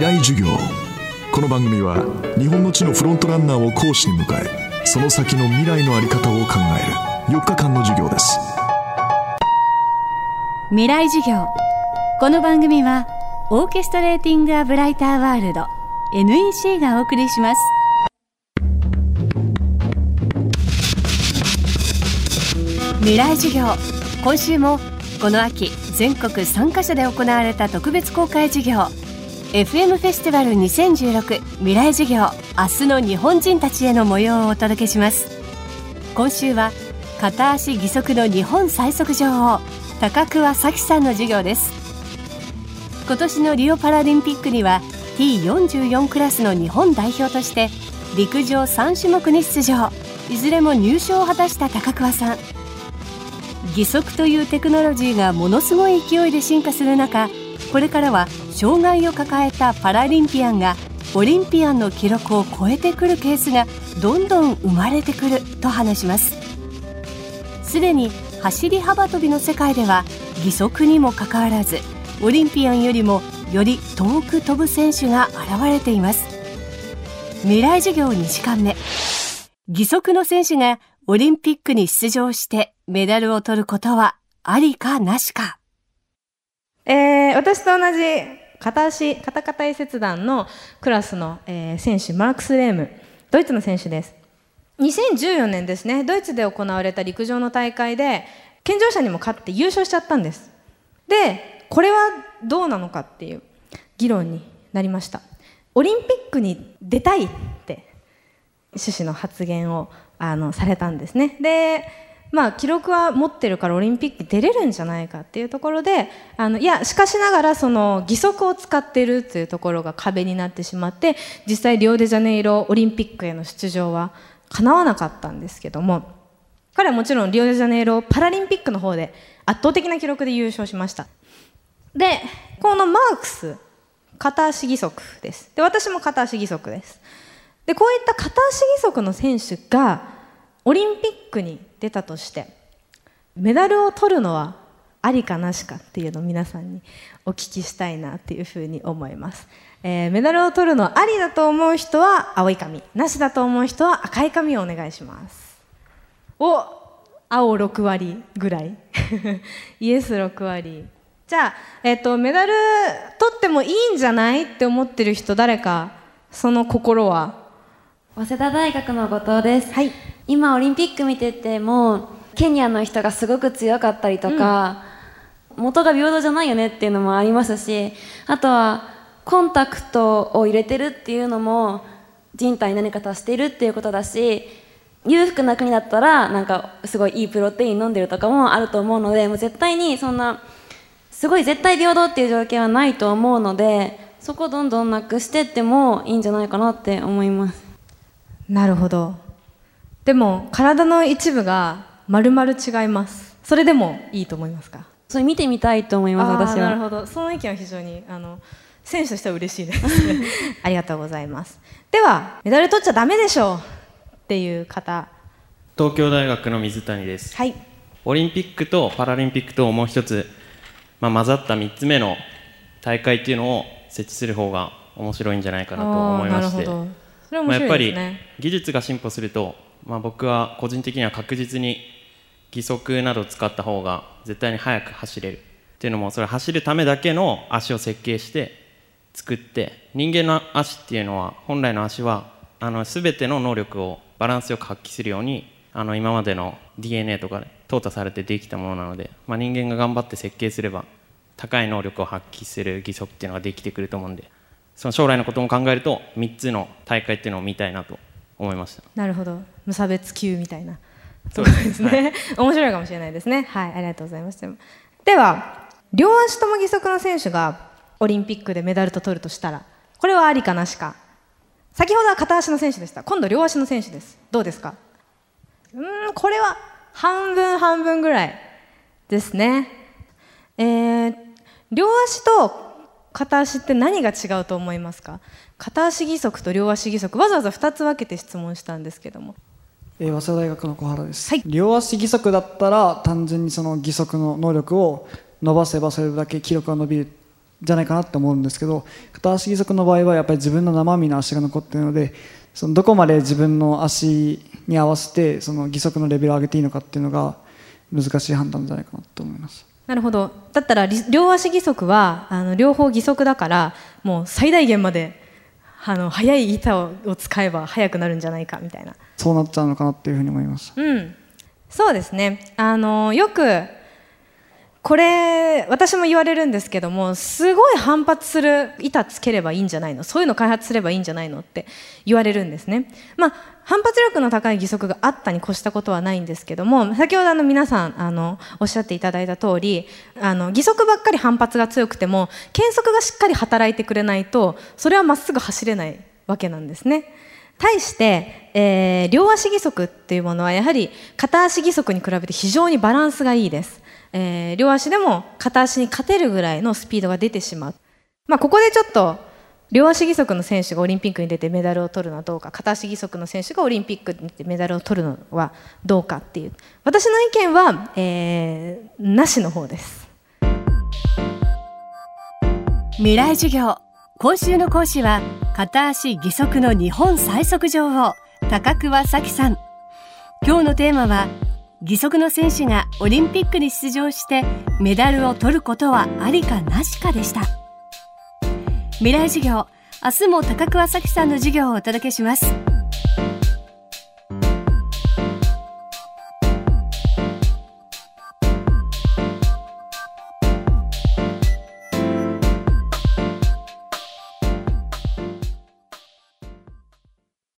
未来授業。この番組は日本の地のフロントランナーを講師に迎えその先の未来の在り方を考える4日間の授業です。未来授業。この番組はオーケストレーティング・ア・ブライター・ワールド NEC がお送りします。未来授業。今週もこの秋全国3カ所で行われた特別公開授業。FM フェスティバル2016未来授業明日の日本人たちへの模様をお届けします。今週は片足義足の日本最速女王高桑早紀さんの授業です。今年のリオパラリンピックには T44 クラスの日本代表として陸上3種目に出場。いずれも入賞を果たした高桑さん。義足というテクノロジーがものすごい勢いで進化する中これからは障害を抱えたパラリンピアンがオリンピアンの記録を超えてくるケースがどんどん生まれてくると話します。すでに走り幅跳びの世界では義足にもかかわらずオリンピアンよりもより遠く飛ぶ選手が現れています。未来授業2時間目。義足の選手がオリンピックに出場してメダルを取ることはありかなしか。えー、私と同じ片足、片肩移切断のクラスの、えー、選手、マークス・レーム、ドイツの選手です。2014年ですね、ドイツで行われた陸上の大会で、健常者にも勝って優勝しちゃったんです。で、これはどうなのかっていう議論になりました。オリンピックに出たいって趣旨の発言をあのされたんですね。で、まあ、記録は持ってるからオリンピック出れるんじゃないかっていうところであのいやしかしながらその義足を使ってるっていうところが壁になってしまって実際リオデジャネイロオリンピックへの出場は叶わなかったんですけども彼はもちろんリオデジャネイロパラリンピックの方で圧倒的な記録で優勝しました。でこのマークス片足義足です。で私も片足義足です。でこういった片足義足の選手がオリンピックに出たとしてメダルを取るのはありかなしかっていうのを皆さんにお聞きしたいなっていうふうに思います、えー、メダルを取るのありだと思う人は青い紙なしだと思う人は赤い紙をお願いします。お青6割ぐらい。イエス6割。じゃあ、えっ、ー、とメダル取ってもいいんじゃないって思ってる人誰かその心は？早稲田大学の後藤です、はい、今オリンピック見ててもケニアの人がすごく強かったりとか、うん、元が平等じゃないよねっていうのもありますしあとはコンタクトを入れてるっていうのも人体に何か足しているっていうことだし裕福な国だったらなんかすごいいいプロテイン飲んでるとかもあると思うのでもう絶対にそんなすごい絶対平等っていう条件はないと思うのでそこをどんどんなくしてってもいいんじゃないかなって思います。なるほどでも体の一部がまるまる違います。それでもいいと思いますか？それ見てみたいと思います私は。なるほど。その意見は非常にあの選手としては嬉しいです。ありがとうございます。ではメダル取っちゃダメでしょうっていう方。東京大学の水谷です。はい。オリンピックとパラリンピックともう一つ、まあ、混ざった3つ目の大会っていうのを設置する方が面白いんじゃないかなと思いまして。それは面白いですね、まあ、やっぱり技術が進歩すると、まあ、僕は個人的には確実に義足などを使った方が絶対に速く走れる。っていうのもそれ走るためだけの足を設計して作って。人間の足っていうのは本来の足はあの全ての能力をバランスよく発揮するようにあの今までの DNA とかで淘汰されてできたものなので、まあ、人間が頑張って設計すれば高い能力を発揮する義足っていうのができてくると思うんでその将来のことも考えると3つの大会っていうのを見たいなと。思いました。なるほど。無差別級みたいな。そうですね、はい、面白いかもしれないですね。はいありがとうございましたでは両足とも義足の選手がオリンピックでメダルと取るとしたらこれはありかなしか。先ほどは片足の選手でした。今度両足の選手です。どうですか？うんこれは半分半分ぐらいですね。えー、両足と片足って何が違うと思いますか？片足義足と両足義足わざわざ2つ分けて質問したんですけども、えー、早稲田大学の小原です、はい、両足義足だったら単純にその義足の能力を伸ばせばそれだけ記録が伸びるっじゃないかなと思うんですけど片足義足の場合はやっぱり自分の生身の足が残っているのでそのどこまで自分の足に合わせてその義足のレベルを上げていいのかっていうのが難しい判断じゃないかなと思いますなるほど。だったら両足義足はあの両方義足だからもう最大限まであの速い板を使えば速くなるんじゃないかみたいな。そうなっちゃうのかなっていうふうに思いますうん。そうですね。あのよくこれ私も言われるんですけどもすごい反発する板つければいいんじゃないの？そういうの開発すればいいんじゃないのって言われるんですね。まあ反発力の高い義足があったに越したことはないんですけども先ほどあの皆さんあのおっしゃっていただいた通りあの義足ばっかり反発が強くても腱足がしっかり働いてくれないとそれはまっすぐ走れないわけなんですね。対して、えー、両足義足っていうものはやはり片足義足に比べて非常にバランスがいいです。えー、両足でも片足に勝てるぐらいのスピードが出てしまう、まあ、ここでちょっと両足義足の選手がオリンピックに出てメダルを取るのはどうか片足義足の選手がオリンピックに出てメダルを取るのはどうかっていう。私の意見は、えー、なしの方です。未来授業。今週の講師は片足義足の日本最速女王高桑早紀さん。今日のテーマは義足の選手がオリンピックに出場してメダルを取ることはありかなしかでした。未来授業明日も高桑早紀さんの授業をお届けします。